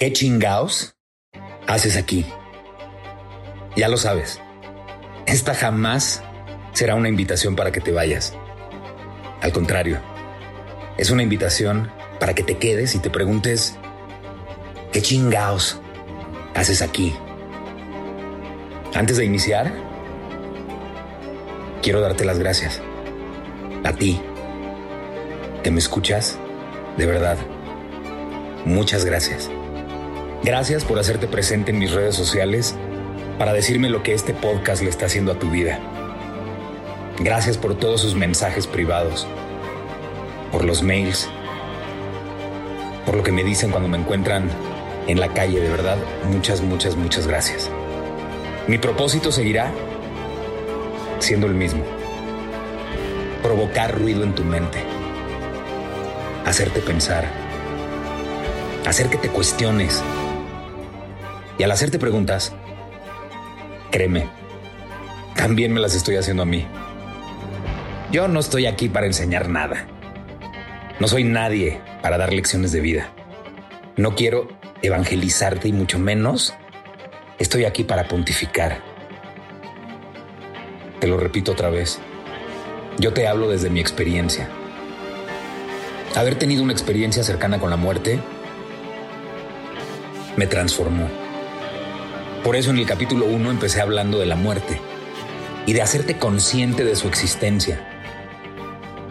¿Qué chingaos haces aquí? Ya lo sabes. Esta jamás será una invitación para que te vayas. Al contrario, es una invitación para que te quedes y te preguntes, ¿qué chingaos haces aquí? Antes de iniciar, quiero darte las gracias. A ti, que me escuchas, de verdad, muchas gracias. Gracias por hacerte presente en mis redes sociales para decirme lo que este podcast le está haciendo a tu vida. Gracias por todos sus mensajes privados, por los mails, por lo que me dicen cuando me encuentran en la calle, de verdad, muchas, muchas, muchas gracias. Mi propósito seguirá siendo el mismo. Provocar ruido en tu mente. Hacerte pensar. Hacer que te cuestiones. Y al hacerte preguntas, créeme, también me las estoy haciendo a mí. Yo no estoy aquí para enseñar nada. No soy nadie para dar lecciones de vida. No quiero evangelizarte y mucho menos estoy aquí para pontificar. Te lo repito otra vez. Yo te hablo desde mi experiencia. Haber tenido una experiencia cercana con la muerte me transformó. Por eso en el capítulo 1 empecé hablando de la muerte y de hacerte consciente de su existencia.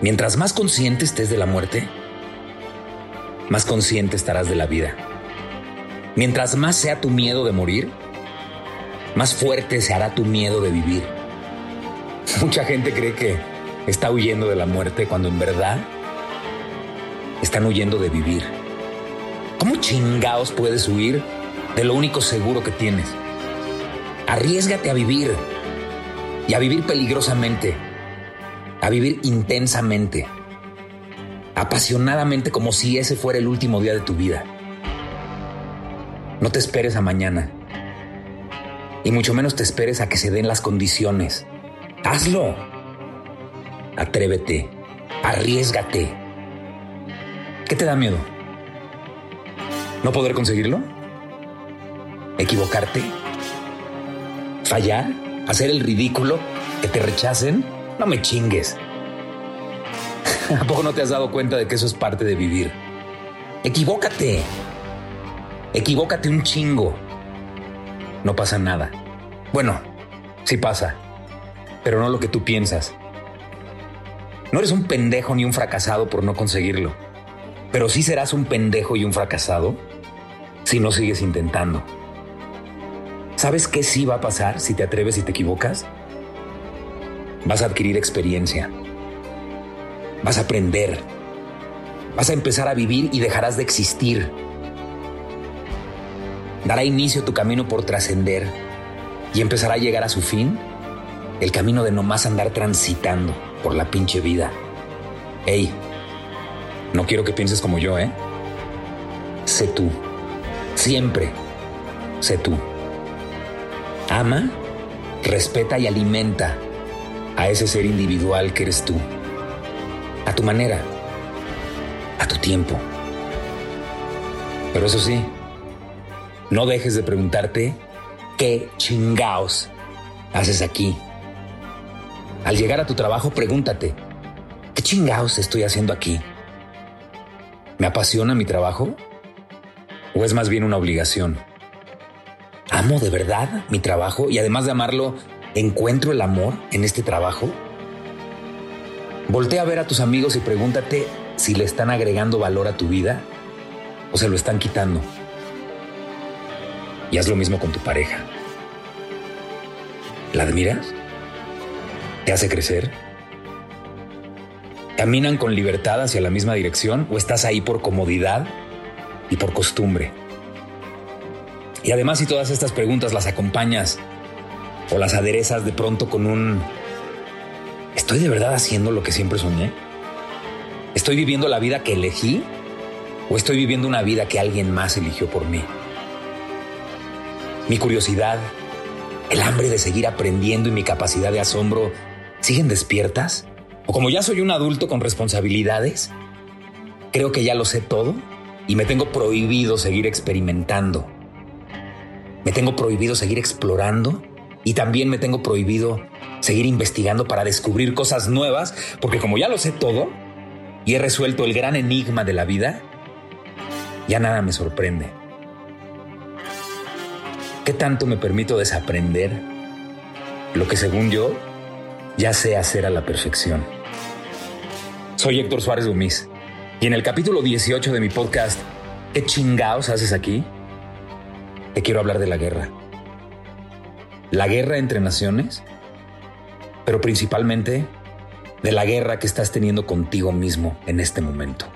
Mientras más consciente estés de la muerte, más consciente estarás de la vida. Mientras más sea tu miedo de morir, más fuerte se hará tu miedo de vivir. Mucha gente cree que está huyendo de la muerte cuando en verdad están huyendo de vivir. ¿Cómo chingaos puedes huir de lo único seguro que tienes? Arriesgate a vivir y a vivir peligrosamente, a vivir intensamente, apasionadamente como si ese fuera el último día de tu vida. No te esperes a mañana y mucho menos te esperes a que se den las condiciones. Hazlo. Atrévete, arriesgate. ¿Qué te da miedo? ¿No poder conseguirlo? ¿Equivocarte? ¿Fallar? ¿Hacer el ridículo? ¿Que te rechacen? No me chingues. ¿A poco no te has dado cuenta de que eso es parte de vivir? Equivócate. Equivócate un chingo. No pasa nada. Bueno, sí pasa, pero no lo que tú piensas. No eres un pendejo ni un fracasado por no conseguirlo, pero sí serás un pendejo y un fracasado si no sigues intentando. ¿Sabes qué sí va a pasar si te atreves y te equivocas? Vas a adquirir experiencia. Vas a aprender. Vas a empezar a vivir y dejarás de existir. Dará inicio tu camino por trascender y empezará a llegar a su fin el camino de no más andar transitando por la pinche vida. Ey, no quiero que pienses como yo, ¿eh? Sé tú. Siempre sé tú. Ama, respeta y alimenta a ese ser individual que eres tú. A tu manera. A tu tiempo. Pero eso sí, no dejes de preguntarte qué chingaos haces aquí. Al llegar a tu trabajo, pregúntate, ¿qué chingaos estoy haciendo aquí? ¿Me apasiona mi trabajo? ¿O es más bien una obligación? ¿Amo de verdad mi trabajo y además de amarlo, encuentro el amor en este trabajo? Voltea a ver a tus amigos y pregúntate si le están agregando valor a tu vida o se lo están quitando. Y haz lo mismo con tu pareja. ¿La admiras? ¿Te hace crecer? ¿Caminan con libertad hacia la misma dirección o estás ahí por comodidad y por costumbre? Y además si todas estas preguntas las acompañas o las aderezas de pronto con un ¿Estoy de verdad haciendo lo que siempre soñé? ¿Estoy viviendo la vida que elegí o estoy viviendo una vida que alguien más eligió por mí? Mi curiosidad, el hambre de seguir aprendiendo y mi capacidad de asombro siguen despiertas? ¿O como ya soy un adulto con responsabilidades, creo que ya lo sé todo y me tengo prohibido seguir experimentando? Me tengo prohibido seguir explorando y también me tengo prohibido seguir investigando para descubrir cosas nuevas, porque como ya lo sé todo y he resuelto el gran enigma de la vida, ya nada me sorprende. ¿Qué tanto me permito desaprender lo que según yo ya sé hacer a la perfección? Soy Héctor Suárez Gómez y en el capítulo 18 de mi podcast, ¿qué chingados haces aquí? Te quiero hablar de la guerra. La guerra entre naciones, pero principalmente de la guerra que estás teniendo contigo mismo en este momento.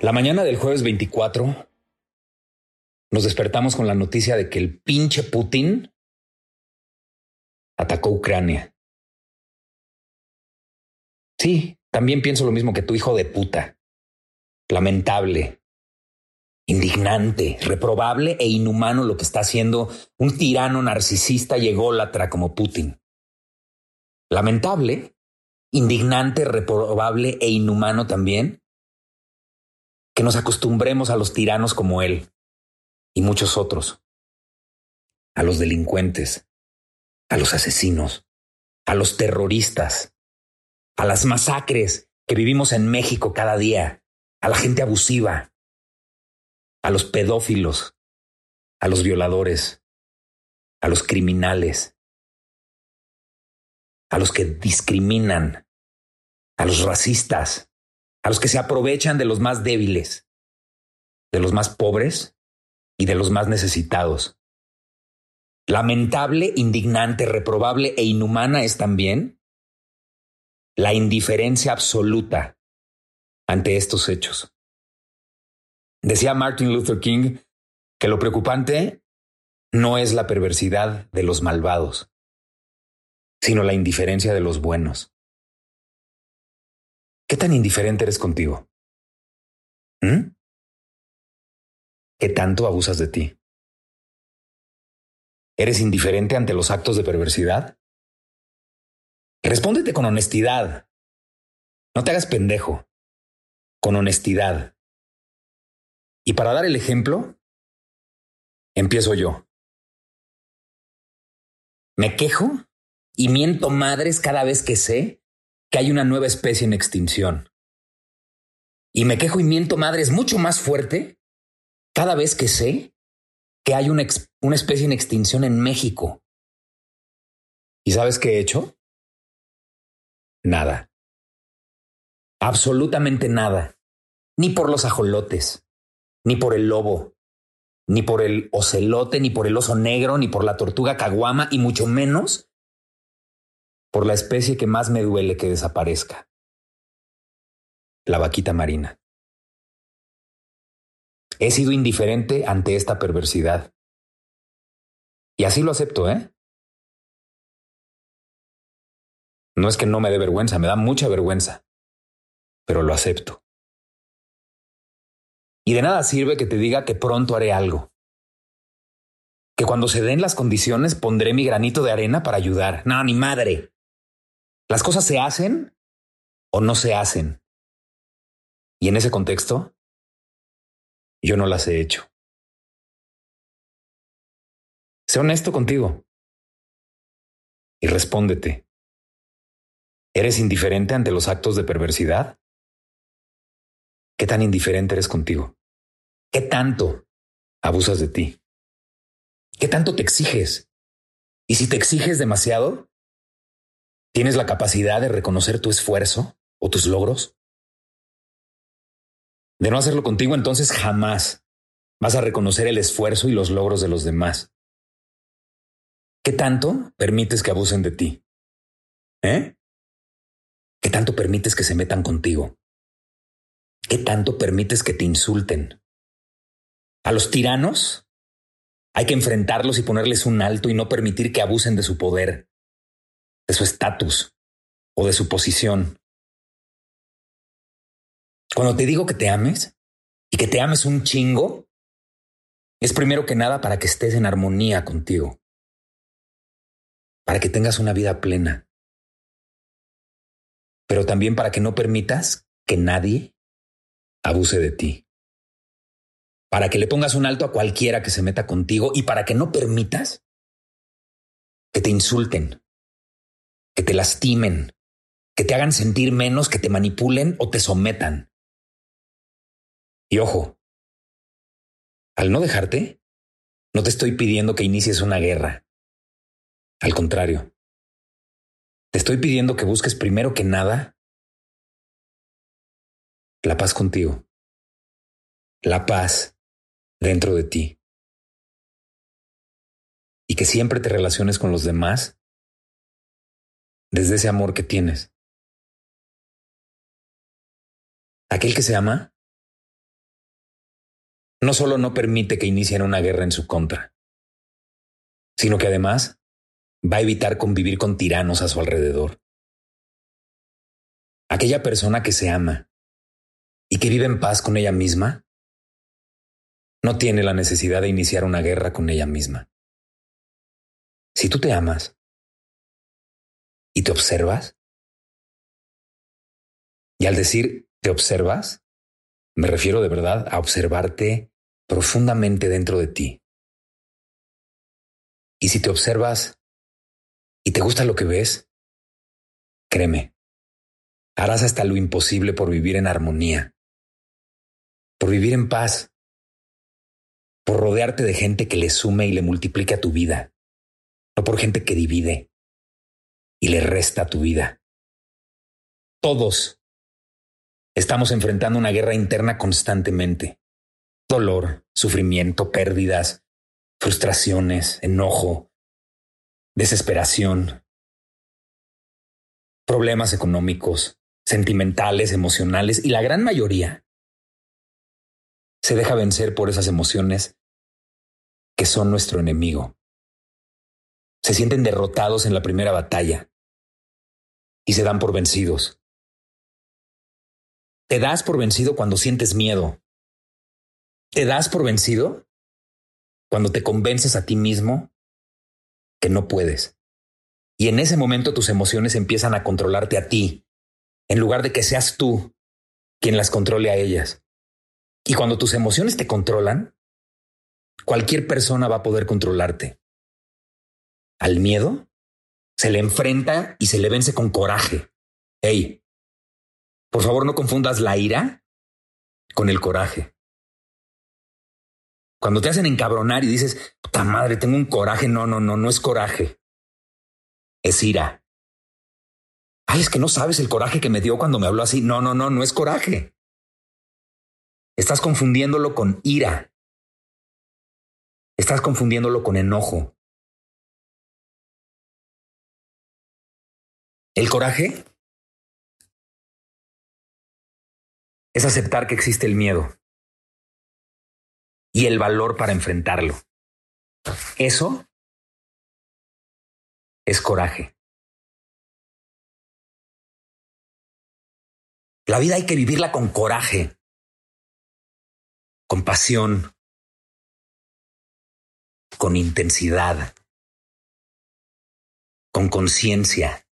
La mañana del jueves 24 nos despertamos con la noticia de que el pinche Putin atacó Ucrania. Sí, también pienso lo mismo que tu hijo de puta. Lamentable, indignante, reprobable e inhumano lo que está haciendo un tirano narcisista y ególatra como Putin. Lamentable, indignante, reprobable e inhumano también que nos acostumbremos a los tiranos como él y muchos otros, a los delincuentes, a los asesinos, a los terroristas, a las masacres que vivimos en México cada día, a la gente abusiva, a los pedófilos, a los violadores, a los criminales, a los que discriminan, a los racistas, a los que se aprovechan de los más débiles, de los más pobres y de los más necesitados. Lamentable, indignante, reprobable e inhumana es también la indiferencia absoluta ante estos hechos. Decía Martin Luther King que lo preocupante no es la perversidad de los malvados, sino la indiferencia de los buenos. ¿Qué tan indiferente eres contigo? ¿Mm? ¿Qué tanto abusas de ti? ¿Eres indiferente ante los actos de perversidad? Respóndete con honestidad. No te hagas pendejo. Con honestidad. Y para dar el ejemplo, empiezo yo. Me quejo y miento madres cada vez que sé que hay una nueva especie en extinción. Y me quejo y miento madres mucho más fuerte cada vez que sé que hay una, una especie en extinción en México. ¿Y sabes qué he hecho? nada. Absolutamente nada. Ni por los ajolotes, ni por el lobo, ni por el ocelote, ni por el oso negro, ni por la tortuga caguama, y mucho menos por la especie que más me duele que desaparezca. La vaquita marina. He sido indiferente ante esta perversidad. Y así lo acepto, ¿eh? No es que no me dé vergüenza, me da mucha vergüenza, pero lo acepto. Y de nada sirve que te diga que pronto haré algo. Que cuando se den las condiciones pondré mi granito de arena para ayudar. No, ni madre. Las cosas se hacen o no se hacen. Y en ese contexto, yo no las he hecho. Sé honesto contigo y respóndete. ¿Eres indiferente ante los actos de perversidad? ¿Qué tan indiferente eres contigo? ¿Qué tanto abusas de ti? ¿Qué tanto te exiges? Y si te exiges demasiado, ¿tienes la capacidad de reconocer tu esfuerzo o tus logros? De no hacerlo contigo, entonces jamás vas a reconocer el esfuerzo y los logros de los demás. ¿Qué tanto permites que abusen de ti? ¿Eh? ¿Qué tanto permites que se metan contigo? ¿Qué tanto permites que te insulten? A los tiranos hay que enfrentarlos y ponerles un alto y no permitir que abusen de su poder, de su estatus o de su posición. Cuando te digo que te ames y que te ames un chingo, es primero que nada para que estés en armonía contigo, para que tengas una vida plena, pero también para que no permitas que nadie abuse de ti, para que le pongas un alto a cualquiera que se meta contigo y para que no permitas que te insulten, que te lastimen, que te hagan sentir menos, que te manipulen o te sometan. Y ojo, al no dejarte, no te estoy pidiendo que inicies una guerra. Al contrario, te estoy pidiendo que busques primero que nada la paz contigo, la paz dentro de ti. Y que siempre te relaciones con los demás desde ese amor que tienes. Aquel que se ama no solo no permite que inicien una guerra en su contra, sino que además va a evitar convivir con tiranos a su alrededor. Aquella persona que se ama y que vive en paz con ella misma, no tiene la necesidad de iniciar una guerra con ella misma. Si tú te amas y te observas, y al decir te observas, me refiero de verdad a observarte profundamente dentro de ti. Y si te observas y te gusta lo que ves, créeme, harás hasta lo imposible por vivir en armonía, por vivir en paz, por rodearte de gente que le sume y le multiplique a tu vida, no por gente que divide y le resta tu vida. Todos estamos enfrentando una guerra interna constantemente dolor, sufrimiento, pérdidas, frustraciones, enojo, desesperación, problemas económicos, sentimentales, emocionales y la gran mayoría se deja vencer por esas emociones que son nuestro enemigo. Se sienten derrotados en la primera batalla y se dan por vencidos. Te das por vencido cuando sientes miedo, te das por vencido cuando te convences a ti mismo que no puedes. Y en ese momento tus emociones empiezan a controlarte a ti, en lugar de que seas tú quien las controle a ellas. Y cuando tus emociones te controlan, cualquier persona va a poder controlarte. Al miedo se le enfrenta y se le vence con coraje. Hey, por favor no confundas la ira con el coraje. Cuando te hacen encabronar y dices, puta madre, tengo un coraje. No, no, no, no es coraje. Es ira. Ay, es que no sabes el coraje que me dio cuando me habló así. No, no, no, no es coraje. Estás confundiéndolo con ira. Estás confundiéndolo con enojo. El coraje es aceptar que existe el miedo y el valor para enfrentarlo. Eso es coraje. La vida hay que vivirla con coraje, con pasión, con intensidad, con conciencia.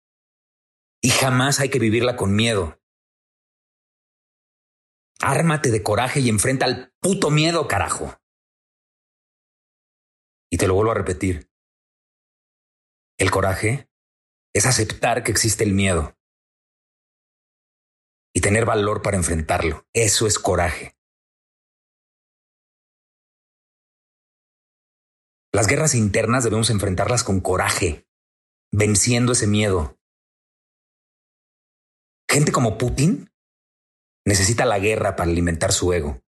Y jamás hay que vivirla con miedo. Ármate de coraje y enfrenta al puto miedo, carajo. Y te lo vuelvo a repetir. El coraje es aceptar que existe el miedo y tener valor para enfrentarlo. Eso es coraje. Las guerras internas debemos enfrentarlas con coraje, venciendo ese miedo. Gente como Putin necesita la guerra para alimentar su ego.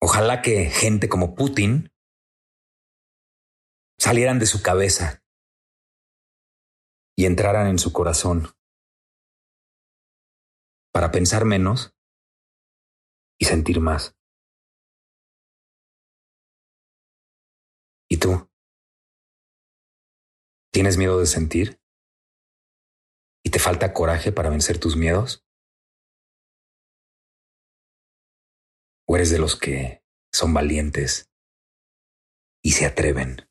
Ojalá que gente como Putin salieran de su cabeza y entraran en su corazón para pensar menos y sentir más. Tú? ¿Tienes miedo de sentir? ¿Y te falta coraje para vencer tus miedos? ¿O eres de los que son valientes y se atreven?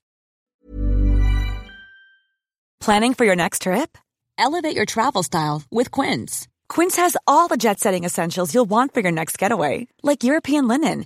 Planning for your next trip? Elevate your travel style with Quince. Quince has all the jet setting essentials you'll want for your next getaway, like European linen,